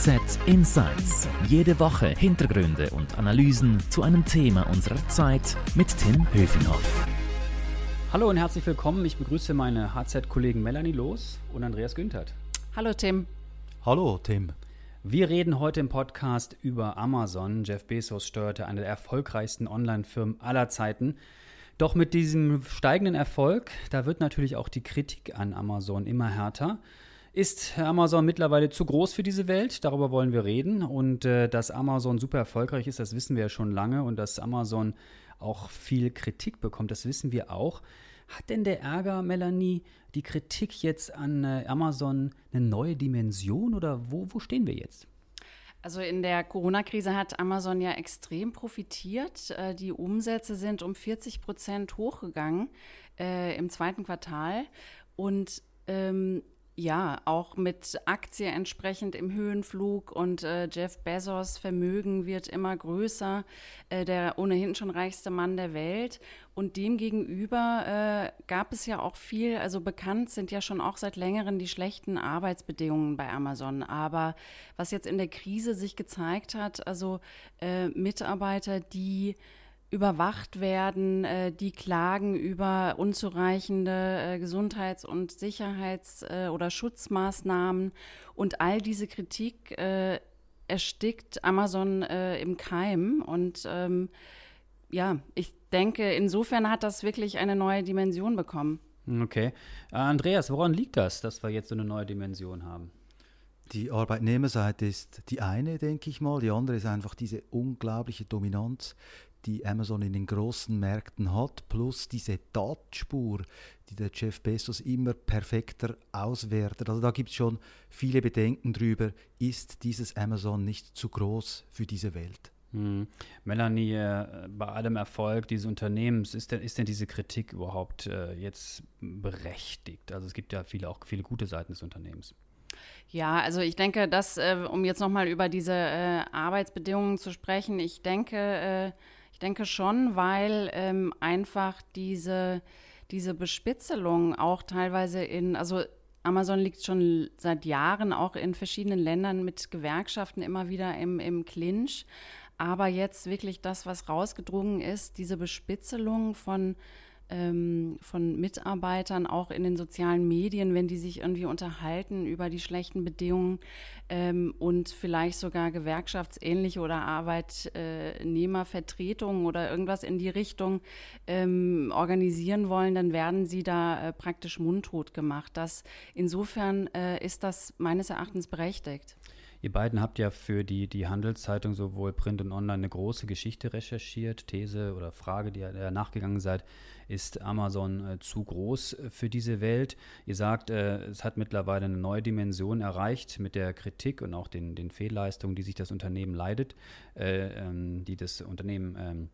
HZ Insights. Jede Woche Hintergründe und Analysen zu einem Thema unserer Zeit mit Tim Höfinghoff. Hallo und herzlich willkommen. Ich begrüße meine HZ-Kollegen Melanie Loos und Andreas Günthert. Hallo Tim. Hallo Tim. Wir reden heute im Podcast über Amazon. Jeff Bezos steuerte eine der erfolgreichsten Online-Firmen aller Zeiten. Doch mit diesem steigenden Erfolg, da wird natürlich auch die Kritik an Amazon immer härter. Ist Amazon mittlerweile zu groß für diese Welt? Darüber wollen wir reden. Und äh, dass Amazon super erfolgreich ist, das wissen wir ja schon lange. Und dass Amazon auch viel Kritik bekommt, das wissen wir auch. Hat denn der Ärger, Melanie, die Kritik jetzt an äh, Amazon eine neue Dimension oder wo, wo stehen wir jetzt? Also in der Corona-Krise hat Amazon ja extrem profitiert. Äh, die Umsätze sind um 40 Prozent hochgegangen äh, im zweiten Quartal. Und ähm, ja, auch mit Aktie entsprechend im Höhenflug und äh, Jeff Bezos Vermögen wird immer größer, äh, der ohnehin schon reichste Mann der Welt. Und demgegenüber äh, gab es ja auch viel, also bekannt sind ja schon auch seit längerem die schlechten Arbeitsbedingungen bei Amazon. Aber was jetzt in der Krise sich gezeigt hat, also äh, Mitarbeiter, die überwacht werden, äh, die klagen über unzureichende äh, Gesundheits- und Sicherheits- äh, oder Schutzmaßnahmen. Und all diese Kritik äh, erstickt Amazon äh, im Keim. Und ähm, ja, ich denke, insofern hat das wirklich eine neue Dimension bekommen. Okay. Äh, Andreas, woran liegt das, dass wir jetzt so eine neue Dimension haben? Die Arbeitnehmerseite ist die eine, denke ich mal. Die andere ist einfach diese unglaubliche Dominanz, die Amazon in den großen Märkten hat, plus diese Datenspur, die der Jeff Bezos immer perfekter auswertet. Also da gibt es schon viele Bedenken drüber, ist dieses Amazon nicht zu groß für diese Welt? Hm. Melanie, äh, bei allem Erfolg dieses Unternehmens, ist denn, ist denn diese Kritik überhaupt äh, jetzt berechtigt? Also es gibt ja viele, auch viele gute Seiten des Unternehmens. Ja, also ich denke, dass, äh, um jetzt nochmal über diese äh, Arbeitsbedingungen zu sprechen, ich denke, denke schon, weil ähm, einfach diese, diese Bespitzelung auch teilweise in, also Amazon liegt schon seit Jahren auch in verschiedenen Ländern mit Gewerkschaften immer wieder im, im Clinch. Aber jetzt wirklich das, was rausgedrungen ist, diese Bespitzelung von ähm, von Mitarbeitern auch in den sozialen Medien, wenn die sich irgendwie unterhalten über die schlechten Bedingungen ähm, und vielleicht sogar gewerkschaftsähnliche oder Arbeitnehmervertretungen oder irgendwas in die Richtung ähm, organisieren wollen, dann werden sie da äh, praktisch mundtot gemacht. Das, insofern äh, ist das meines Erachtens berechtigt. Ihr beiden habt ja für die, die Handelszeitung sowohl Print und Online eine große Geschichte recherchiert. These oder Frage, die ihr nachgegangen seid, ist Amazon äh, zu groß für diese Welt? Ihr sagt, äh, es hat mittlerweile eine neue Dimension erreicht mit der Kritik und auch den, den Fehlleistungen, die sich das Unternehmen leidet, äh, ähm, die das Unternehmen ähm,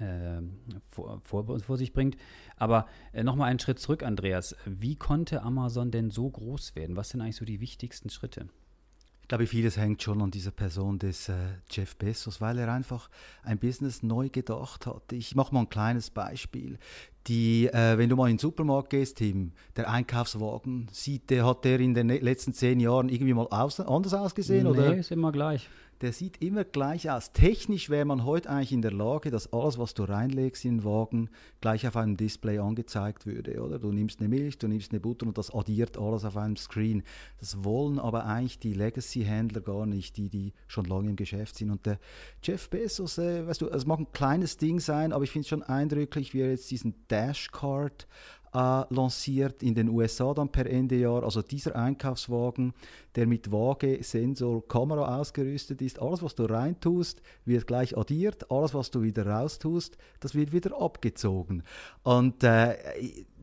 äh, vor, vor, vor, sich bringt. Aber äh, nochmal einen Schritt zurück, Andreas. Wie konnte Amazon denn so groß werden? Was sind eigentlich so die wichtigsten Schritte? Ich glaube, vieles hängt schon an dieser Person des äh, Jeff Bezos, weil er einfach ein Business neu gedacht hat. Ich mache mal ein kleines Beispiel. Die, äh, wenn du mal in den Supermarkt gehst, Tim, der Einkaufswagen, sieht der, hat der in den letzten zehn Jahren irgendwie mal aus, anders ausgesehen? Nee, oder? ist immer gleich der sieht immer gleich aus. Technisch wäre man heute eigentlich in der Lage, dass alles, was du reinlegst in den Wagen, gleich auf einem Display angezeigt würde. Oder? Du nimmst eine Milch, du nimmst eine Butter und das addiert alles auf einem Screen. Das wollen aber eigentlich die Legacy-Händler gar nicht, die, die schon lange im Geschäft sind. Und der Jeff Bezos, äh, weißt du, es mag ein kleines Ding sein, aber ich finde es schon eindrücklich, wie er jetzt diesen Dashcard äh, lanciert in den USA dann per Ende Jahr. Also dieser Einkaufswagen, der mit Waage, Sensor, Kamera ausgerüstet ist. Alles, was du reintust, wird gleich addiert. Alles, was du wieder raustust, das wird wieder abgezogen. Und äh,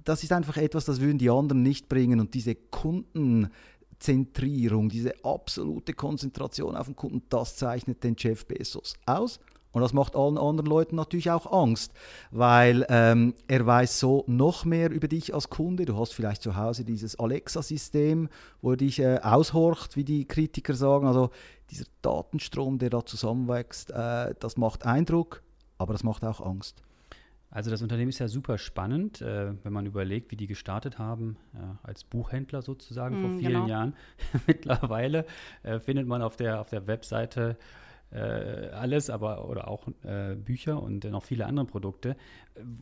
das ist einfach etwas, das würden die anderen nicht bringen. Und diese Kundenzentrierung, diese absolute Konzentration auf den Kunden, das zeichnet den Jeff Bezos aus. Und das macht allen anderen Leuten natürlich auch Angst, weil ähm, er weiß so noch mehr über dich als Kunde. Du hast vielleicht zu Hause dieses Alexa-System, wo er dich äh, aushorcht, wie die Kritiker sagen. Also dieser Datenstrom, der da zusammenwächst, äh, das macht Eindruck, aber das macht auch Angst. Also das Unternehmen ist ja super spannend, äh, wenn man überlegt, wie die gestartet haben, äh, als Buchhändler sozusagen mm, vor vielen genau. Jahren. Mittlerweile äh, findet man auf der, auf der Webseite äh, alles, aber oder auch äh, Bücher und noch viele andere Produkte.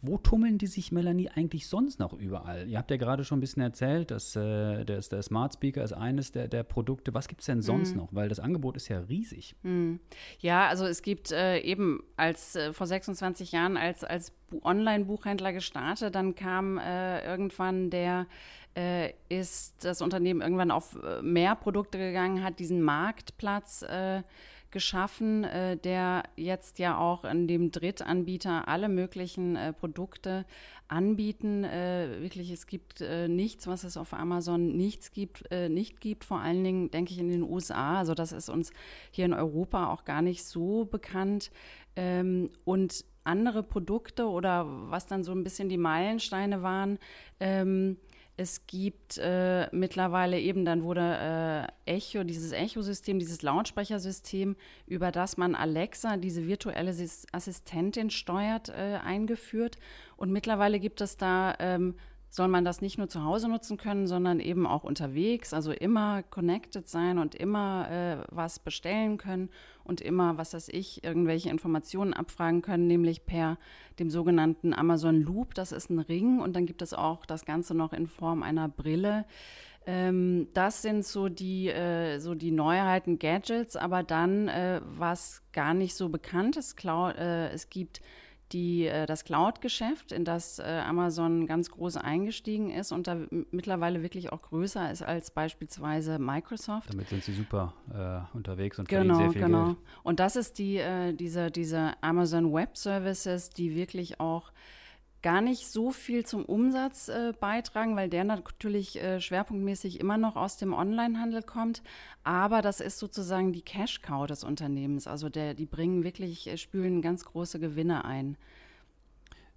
Wo tummeln die sich, Melanie, eigentlich sonst noch überall? Ihr habt ja gerade schon ein bisschen erzählt, dass äh, der, der Smart Speaker ist eines der, der Produkte. Was gibt es denn sonst mhm. noch? Weil das Angebot ist ja riesig. Mhm. Ja, also es gibt äh, eben als äh, vor 26 Jahren als, als Online-Buchhändler gestartet, dann kam äh, irgendwann der äh, ist das Unternehmen irgendwann auf äh, mehr Produkte gegangen, hat diesen Marktplatz äh, geschaffen, äh, der jetzt ja auch in dem Drittanbieter alle möglichen äh, Produkte anbieten. Äh, wirklich, es gibt äh, nichts, was es auf Amazon nichts gibt, äh, nicht gibt. Vor allen Dingen denke ich in den USA. Also das ist uns hier in Europa auch gar nicht so bekannt. Ähm, und andere Produkte oder was dann so ein bisschen die Meilensteine waren, ähm, es gibt äh, mittlerweile eben, dann wurde äh, Echo, dieses Echo-System, dieses Lautsprechersystem, über das man Alexa, diese virtuelle Assistentin steuert, äh, eingeführt. Und mittlerweile gibt es da ähm, soll man das nicht nur zu Hause nutzen können, sondern eben auch unterwegs, also immer connected sein und immer äh, was bestellen können und immer, was weiß ich, irgendwelche Informationen abfragen können, nämlich per dem sogenannten Amazon Loop. Das ist ein Ring und dann gibt es auch das Ganze noch in Form einer Brille. Ähm, das sind so die, äh, so die Neuheiten, Gadgets, aber dann, äh, was gar nicht so bekannt ist, Cloud, äh, es gibt die, äh, das Cloud-Geschäft, in das äh, Amazon ganz groß eingestiegen ist und da mittlerweile wirklich auch größer ist als beispielsweise Microsoft. Damit sind sie super äh, unterwegs und genau, verdienen sehr viel genau. Geld. Und das ist die, äh, diese, diese Amazon Web Services, die wirklich auch gar nicht so viel zum Umsatz äh, beitragen, weil der natürlich äh, schwerpunktmäßig immer noch aus dem Onlinehandel kommt. Aber das ist sozusagen die Cash-Cow des Unternehmens. Also der, die bringen wirklich, äh, spülen ganz große Gewinne ein.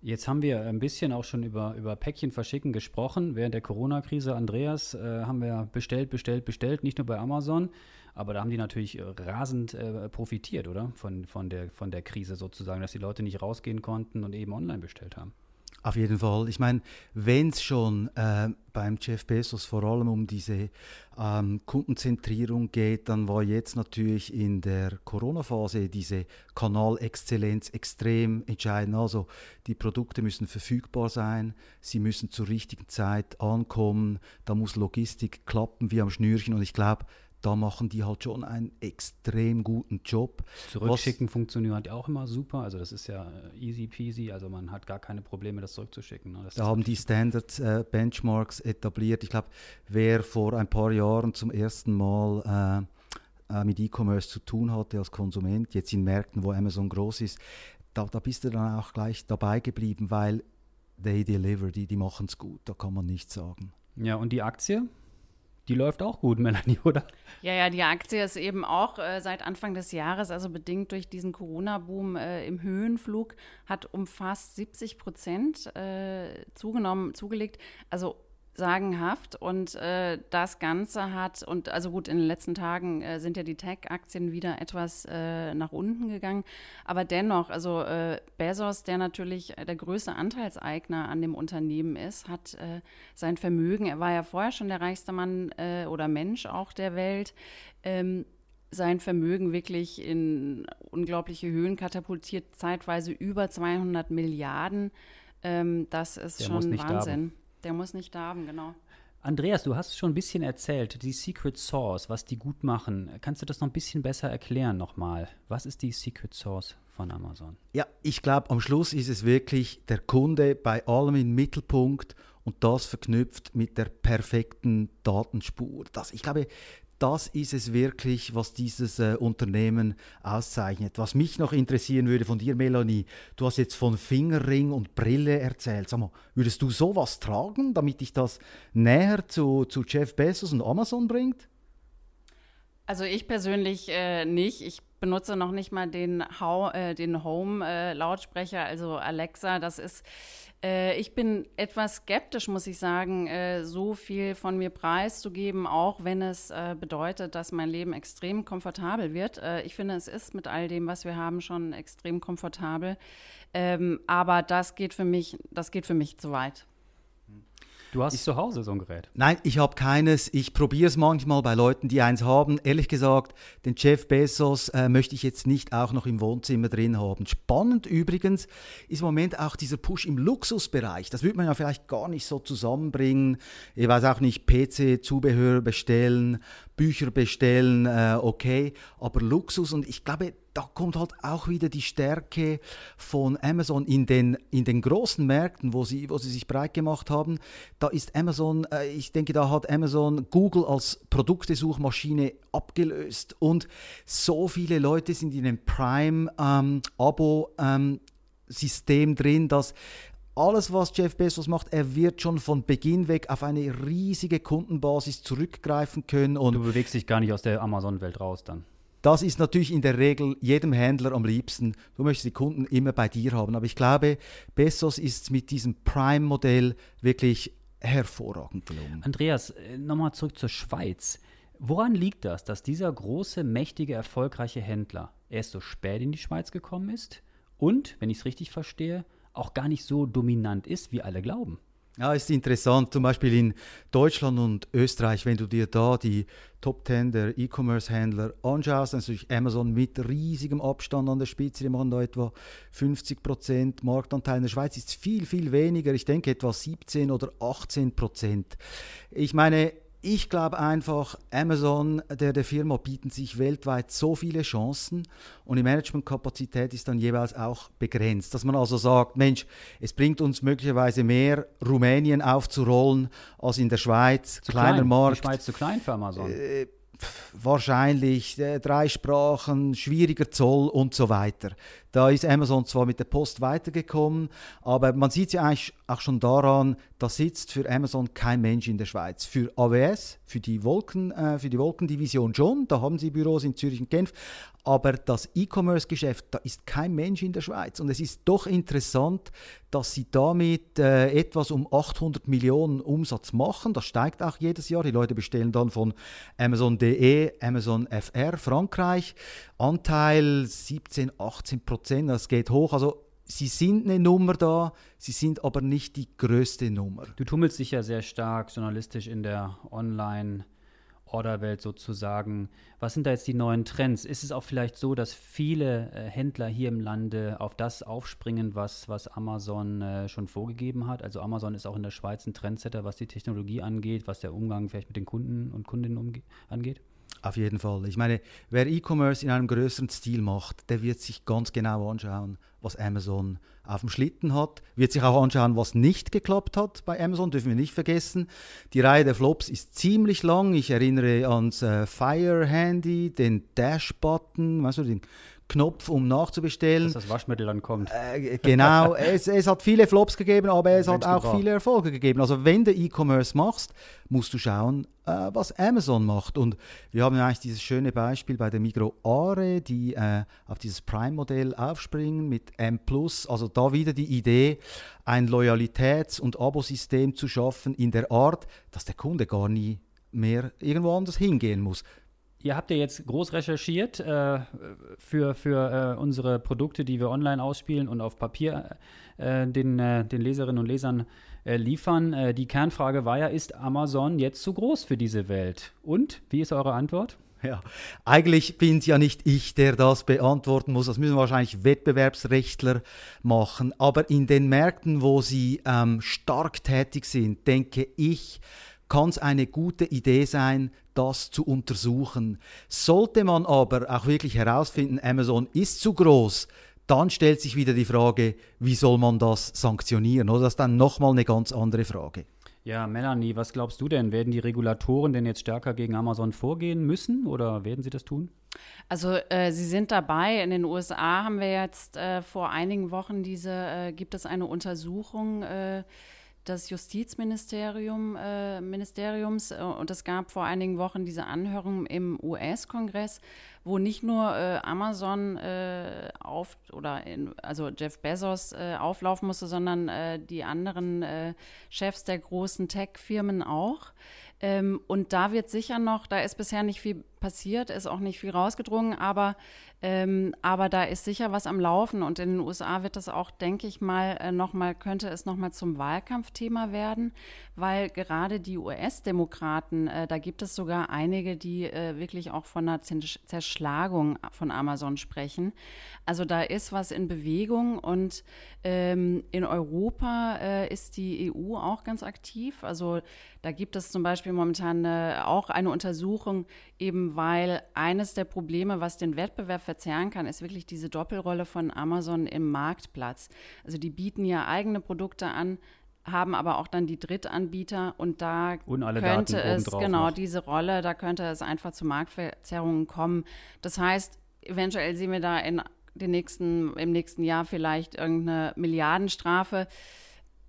Jetzt haben wir ein bisschen auch schon über, über Päckchen verschicken gesprochen. Während der Corona-Krise, Andreas, äh, haben wir bestellt, bestellt, bestellt, nicht nur bei Amazon, aber da haben die natürlich äh, rasend äh, profitiert, oder? Von, von, der, von der Krise sozusagen, dass die Leute nicht rausgehen konnten und eben online bestellt haben. Auf jeden Fall. Ich meine, wenn es schon äh, beim Jeff Bezos vor allem um diese ähm, Kundenzentrierung geht, dann war jetzt natürlich in der Corona-Phase diese Kanalexzellenz extrem entscheidend. Also die Produkte müssen verfügbar sein, sie müssen zur richtigen Zeit ankommen, da muss Logistik klappen wie am Schnürchen und ich glaube, da machen die halt schon einen extrem guten Job. Zurückschicken Was, funktioniert auch immer super. Also das ist ja äh, easy peasy. Also man hat gar keine Probleme, das zurückzuschicken. Ne? Das da haben die Standard äh, Benchmarks etabliert. Ich glaube, wer vor ein paar Jahren zum ersten Mal äh, äh, mit E-Commerce zu tun hatte als Konsument, jetzt in Märkten, wo Amazon groß ist, da, da bist du dann auch gleich dabei geblieben, weil they deliver, die, die machen es gut, da kann man nichts sagen. Ja, und die Aktie? Die läuft auch gut, Melanie, oder? Ja, ja, die Aktie ist eben auch äh, seit Anfang des Jahres, also bedingt durch diesen Corona-Boom äh, im Höhenflug, hat um fast 70 Prozent äh, zugenommen, zugelegt. Also sagenhaft und äh, das Ganze hat, und also gut, in den letzten Tagen äh, sind ja die Tech-Aktien wieder etwas äh, nach unten gegangen, aber dennoch, also äh, Bezos, der natürlich der größte Anteilseigner an dem Unternehmen ist, hat äh, sein Vermögen, er war ja vorher schon der reichste Mann äh, oder Mensch auch der Welt, ähm, sein Vermögen wirklich in unglaubliche Höhen katapultiert, zeitweise über 200 Milliarden. Ähm, das ist der schon Wahnsinn. Darben. Der muss nicht da haben, genau. Andreas, du hast schon ein bisschen erzählt, die Secret Source, was die gut machen. Kannst du das noch ein bisschen besser erklären nochmal? Was ist die Secret Source von Amazon? Ja, ich glaube, am Schluss ist es wirklich der Kunde bei allem im Mittelpunkt und das verknüpft mit der perfekten Datenspur. Das, ich glaube, das ist es wirklich, was dieses äh, Unternehmen auszeichnet. Was mich noch interessieren würde von dir, Melanie, du hast jetzt von Fingerring und Brille erzählt. Sag mal, würdest du sowas tragen, damit dich das näher zu, zu Jeff Bezos und Amazon bringt? Also ich persönlich äh, nicht. Ich benutze noch nicht mal den, äh, den Home-Lautsprecher, äh, also Alexa. Das ist, äh, ich bin etwas skeptisch, muss ich sagen, äh, so viel von mir preiszugeben, auch wenn es äh, bedeutet, dass mein Leben extrem komfortabel wird. ich finde, es ist mit all dem, was wir haben, schon extrem komfortabel. Ähm, aber das geht für mich, das geht für mich zu weit. Du hast ich, zu Hause so ein Gerät? Nein, ich habe keines. Ich probiere es manchmal bei Leuten, die eins haben. Ehrlich gesagt, den Jeff Bezos äh, möchte ich jetzt nicht auch noch im Wohnzimmer drin haben. Spannend übrigens ist im Moment auch dieser Push im Luxusbereich. Das würde man ja vielleicht gar nicht so zusammenbringen. Ich weiß auch nicht, PC-Zubehör bestellen, Bücher bestellen, äh, okay, aber Luxus und ich glaube, da kommt halt auch wieder die Stärke von Amazon in den, in den großen Märkten, wo sie, wo sie sich breit gemacht haben. Da ist Amazon, äh, ich denke, da hat Amazon Google als Produktesuchmaschine abgelöst und so viele Leute sind in dem Prime-Abo-System ähm, drin, dass alles, was Jeff Bezos macht, er wird schon von Beginn weg auf eine riesige Kundenbasis zurückgreifen können. Und du bewegst dich gar nicht aus der Amazon-Welt raus dann. Das ist natürlich in der Regel jedem Händler am liebsten. Du möchtest die Kunden immer bei dir haben. Aber ich glaube, Bezos ist mit diesem Prime-Modell wirklich hervorragend gelungen. Andreas, äh, nochmal zurück zur Schweiz. Woran liegt das, dass dieser große, mächtige, erfolgreiche Händler erst so spät in die Schweiz gekommen ist und, wenn ich es richtig verstehe, auch gar nicht so dominant ist, wie alle glauben. Ja, ist interessant. Zum Beispiel in Deutschland und Österreich, wenn du dir da die Top 10 der E-Commerce-Händler anschaust, dann ist natürlich Amazon mit riesigem Abstand an der Spitze. Die machen da etwa 50 Prozent Marktanteil. In der Schweiz ist es viel, viel weniger. Ich denke etwa 17 oder 18 Prozent. Ich meine, ich glaube einfach, Amazon, der, der Firma, bieten sich weltweit so viele Chancen und die Managementkapazität ist dann jeweils auch begrenzt. Dass man also sagt, Mensch, es bringt uns möglicherweise mehr, Rumänien aufzurollen als in der Schweiz. Zu Kleiner klein. Markt. Die Schweiz zu klein für Amazon. Äh, wahrscheinlich äh, drei Sprachen, schwieriger Zoll und so weiter. Da ist Amazon zwar mit der Post weitergekommen, aber man sieht ja eigentlich auch schon daran, da sitzt für Amazon kein Mensch in der Schweiz. Für AWS, für die, Wolken, äh, für die Wolkendivision schon, da haben sie Büros in Zürich und Genf, aber das E-Commerce-Geschäft, da ist kein Mensch in der Schweiz. Und es ist doch interessant, dass sie damit äh, etwas um 800 Millionen Umsatz machen. Das steigt auch jedes Jahr. Die Leute bestellen dann von Amazon.de, Amazon FR, Frankreich. Anteil 17, 18 Prozent, das geht hoch. Also sie sind eine Nummer da, sie sind aber nicht die größte Nummer. Du tummelst dich ja sehr stark journalistisch in der Online- Orderwelt sozusagen. Was sind da jetzt die neuen Trends? Ist es auch vielleicht so, dass viele äh, Händler hier im Lande auf das aufspringen, was, was Amazon äh, schon vorgegeben hat? Also Amazon ist auch in der Schweiz ein Trendsetter, was die Technologie angeht, was der Umgang vielleicht mit den Kunden und Kundinnen angeht? Auf jeden Fall. Ich meine, wer E-Commerce in einem größeren Stil macht, der wird sich ganz genau anschauen, was Amazon auf dem Schlitten hat, wird sich auch anschauen, was nicht geklappt hat bei Amazon, dürfen wir nicht vergessen. Die Reihe der Flops ist ziemlich lang. Ich erinnere ans äh, Fire Handy, den Dash-Button, weißt du, den Knopf, um nachzubestellen. Dass das Waschmittel dann kommt. Äh, genau, es, es, hat viele Flops gegeben, aber es hat auch viele Erfolge gegeben. Also wenn du E-Commerce machst, musst du schauen, äh, was Amazon macht. Und wir haben eigentlich dieses schöne Beispiel bei der Migro Are, die äh, auf dieses Prime-Modell aufspringen mit M+. Also da wieder die Idee, ein Loyalitäts- und Abosystem zu schaffen in der Art, dass der Kunde gar nie mehr irgendwo anders hingehen muss. Ihr habt ja jetzt groß recherchiert äh, für, für äh, unsere Produkte, die wir online ausspielen und auf Papier äh, den, äh, den Leserinnen und Lesern äh, liefern. Äh, die Kernfrage war ja, ist Amazon jetzt zu groß für diese Welt? Und wie ist eure Antwort? Ja, eigentlich bin es ja nicht ich, der das beantworten muss. Das müssen wahrscheinlich Wettbewerbsrechtler machen. Aber in den Märkten, wo sie ähm, stark tätig sind, denke ich, kann es eine gute Idee sein, das zu untersuchen. Sollte man aber auch wirklich herausfinden, Amazon ist zu groß, dann stellt sich wieder die Frage, wie soll man das sanktionieren? Oder das ist dann nochmal eine ganz andere Frage. Ja, Melanie, was glaubst du denn? Werden die Regulatoren denn jetzt stärker gegen Amazon vorgehen müssen oder werden sie das tun? Also äh, sie sind dabei. In den USA haben wir jetzt äh, vor einigen Wochen diese, äh, gibt es eine Untersuchung äh, des Justizministerium, äh, Ministeriums äh, und es gab vor einigen Wochen diese Anhörung im US-Kongress, wo nicht nur äh, Amazon äh, auf oder in, also Jeff Bezos äh, auflaufen musste, sondern äh, die anderen Chefs der großen Tech-Firmen auch. Ähm, und da wird sicher noch, da ist bisher nicht viel passiert, ist auch nicht viel rausgedrungen, aber, ähm, aber da ist sicher was am Laufen und in den USA wird das auch, denke ich mal, äh, noch mal könnte es noch mal zum Wahlkampfthema werden, weil gerade die US-Demokraten, äh, da gibt es sogar einige, die äh, wirklich auch von einer Zerschlagung von Amazon sprechen. Also da ist was in Bewegung und ähm, in Europa äh, ist die EU auch ganz aktiv. Also da gibt es zum Beispiel momentan äh, auch eine Untersuchung, eben weil eines der Probleme, was den Wettbewerb verzerren kann, ist wirklich diese Doppelrolle von Amazon im Marktplatz. Also die bieten ja eigene Produkte an, haben aber auch dann die Drittanbieter und da und könnte es, genau, noch. diese Rolle, da könnte es einfach zu Marktverzerrungen kommen. Das heißt, eventuell sehen wir da in den nächsten, im nächsten Jahr vielleicht irgendeine Milliardenstrafe.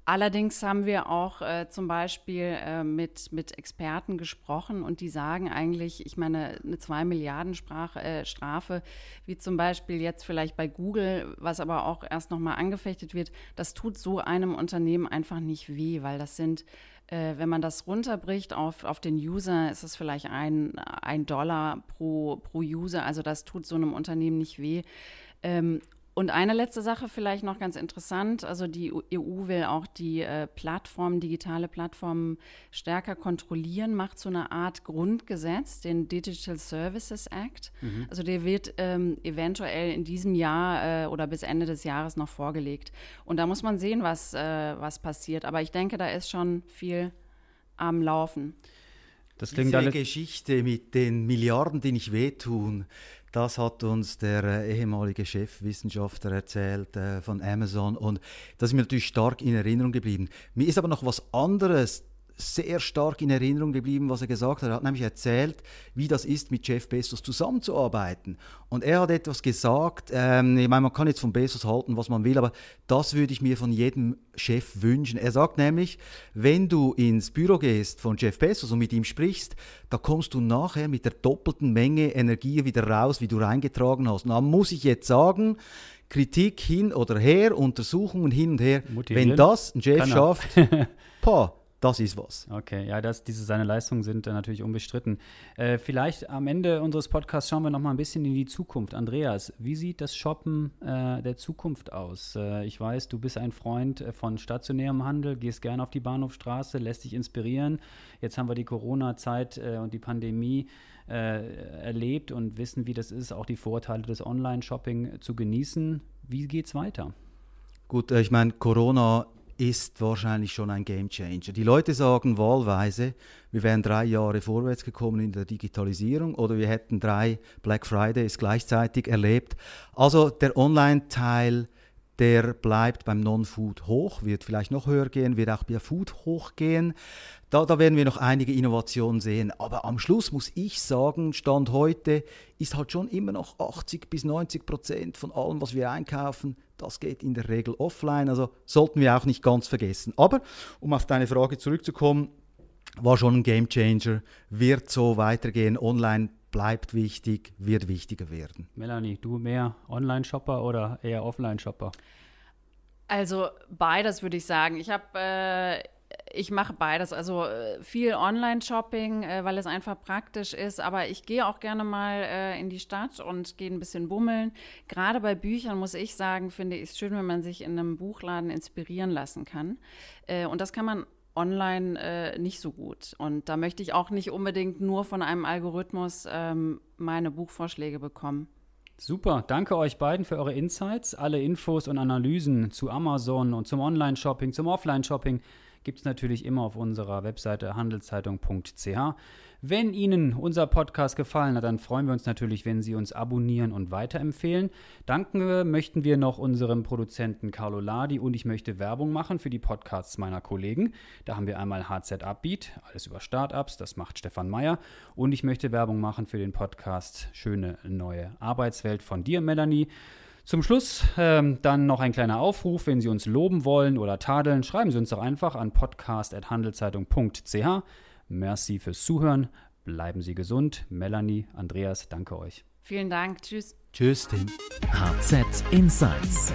Allerdings haben wir auch äh, zum Beispiel äh, mit, mit Experten gesprochen und die sagen eigentlich, ich meine, eine 2 Milliarden Sprache, äh, Strafe, wie zum Beispiel jetzt vielleicht bei Google, was aber auch erst nochmal angefechtet wird, das tut so einem Unternehmen einfach nicht weh, weil das sind, äh, wenn man das runterbricht auf, auf den User, ist es vielleicht ein, ein Dollar pro, pro User. Also das tut so einem Unternehmen nicht weh. Und eine letzte Sache vielleicht noch ganz interessant. Also die EU will auch die äh, Plattformen, digitale Plattformen stärker kontrollieren, macht so eine Art Grundgesetz, den Digital Services Act. Mhm. Also der wird ähm, eventuell in diesem Jahr äh, oder bis Ende des Jahres noch vorgelegt. Und da muss man sehen, was, äh, was passiert. Aber ich denke, da ist schon viel am Laufen. Das klingt Diese Geschichte mit den Milliarden, die nicht wehtun, das hat uns der äh, ehemalige Chefwissenschaftler erzählt äh, von Amazon und das ist mir natürlich stark in Erinnerung geblieben. Mir ist aber noch was anderes sehr stark in Erinnerung geblieben, was er gesagt hat. Er hat nämlich erzählt, wie das ist, mit Jeff Bezos zusammenzuarbeiten. Und er hat etwas gesagt, ähm, ich meine, man kann jetzt von Bezos halten, was man will, aber das würde ich mir von jedem Chef wünschen. Er sagt nämlich, wenn du ins Büro gehst von Jeff Bezos und mit ihm sprichst, da kommst du nachher mit der doppelten Menge Energie wieder raus, wie du reingetragen hast. Und da muss ich jetzt sagen, Kritik hin oder her, Untersuchungen hin und her. Motivieren. Wenn das ein Chef schafft, pa, das ist was. Okay, ja, das, diese seine Leistungen sind äh, natürlich unbestritten. Äh, vielleicht am Ende unseres Podcasts schauen wir noch mal ein bisschen in die Zukunft. Andreas, wie sieht das Shoppen äh, der Zukunft aus? Äh, ich weiß, du bist ein Freund äh, von stationärem Handel, gehst gerne auf die Bahnhofstraße, lässt dich inspirieren. Jetzt haben wir die Corona-Zeit äh, und die Pandemie erlebt und wissen, wie das ist, auch die Vorteile des Online-Shopping zu genießen. Wie geht es weiter? Gut, ich meine, Corona ist wahrscheinlich schon ein Game Changer. Die Leute sagen wahlweise, wir wären drei Jahre vorwärts gekommen in der Digitalisierung oder wir hätten drei Black Fridays gleichzeitig erlebt. Also der Online-Teil, der bleibt beim Non-Food hoch, wird vielleicht noch höher gehen, wird auch bei Food hochgehen. Da, da werden wir noch einige Innovationen sehen. Aber am Schluss muss ich sagen, Stand heute ist halt schon immer noch 80 bis 90 Prozent von allem, was wir einkaufen, das geht in der Regel offline. Also sollten wir auch nicht ganz vergessen. Aber um auf deine Frage zurückzukommen, war schon ein Game Changer, wird so weitergehen. Online bleibt wichtig, wird wichtiger werden. Melanie, du mehr Online-Shopper oder eher Offline-Shopper? Also beides würde ich sagen. Ich habe äh, ich mache beides. Also äh, viel Online-Shopping, äh, weil es einfach praktisch ist. Aber ich gehe auch gerne mal äh, in die Stadt und gehe ein bisschen bummeln. Gerade bei Büchern muss ich sagen, finde ich es schön, wenn man sich in einem Buchladen inspirieren lassen kann. Äh, und das kann man online äh, nicht so gut. Und da möchte ich auch nicht unbedingt nur von einem Algorithmus ähm, meine Buchvorschläge bekommen. Super, danke euch beiden für eure Insights. Alle Infos und Analysen zu Amazon und zum Online-Shopping, zum Offline-Shopping gibt es natürlich immer auf unserer Webseite handelszeitung.ch. Wenn Ihnen unser Podcast gefallen hat, dann freuen wir uns natürlich, wenn Sie uns abonnieren und weiterempfehlen. Danken möchten wir noch unserem Produzenten Carlo Ladi und ich möchte Werbung machen für die Podcasts meiner Kollegen. Da haben wir einmal HZ Upbeat, alles über Startups, das macht Stefan Meyer. Und ich möchte Werbung machen für den Podcast Schöne neue Arbeitswelt von dir, Melanie. Zum Schluss ähm, dann noch ein kleiner Aufruf, wenn Sie uns loben wollen oder tadeln, schreiben Sie uns doch einfach an podcast.handelszeitung.ch. Merci fürs Zuhören, bleiben Sie gesund. Melanie, Andreas, danke euch. Vielen Dank, tschüss. Tschüss, Tim. HZ Insights.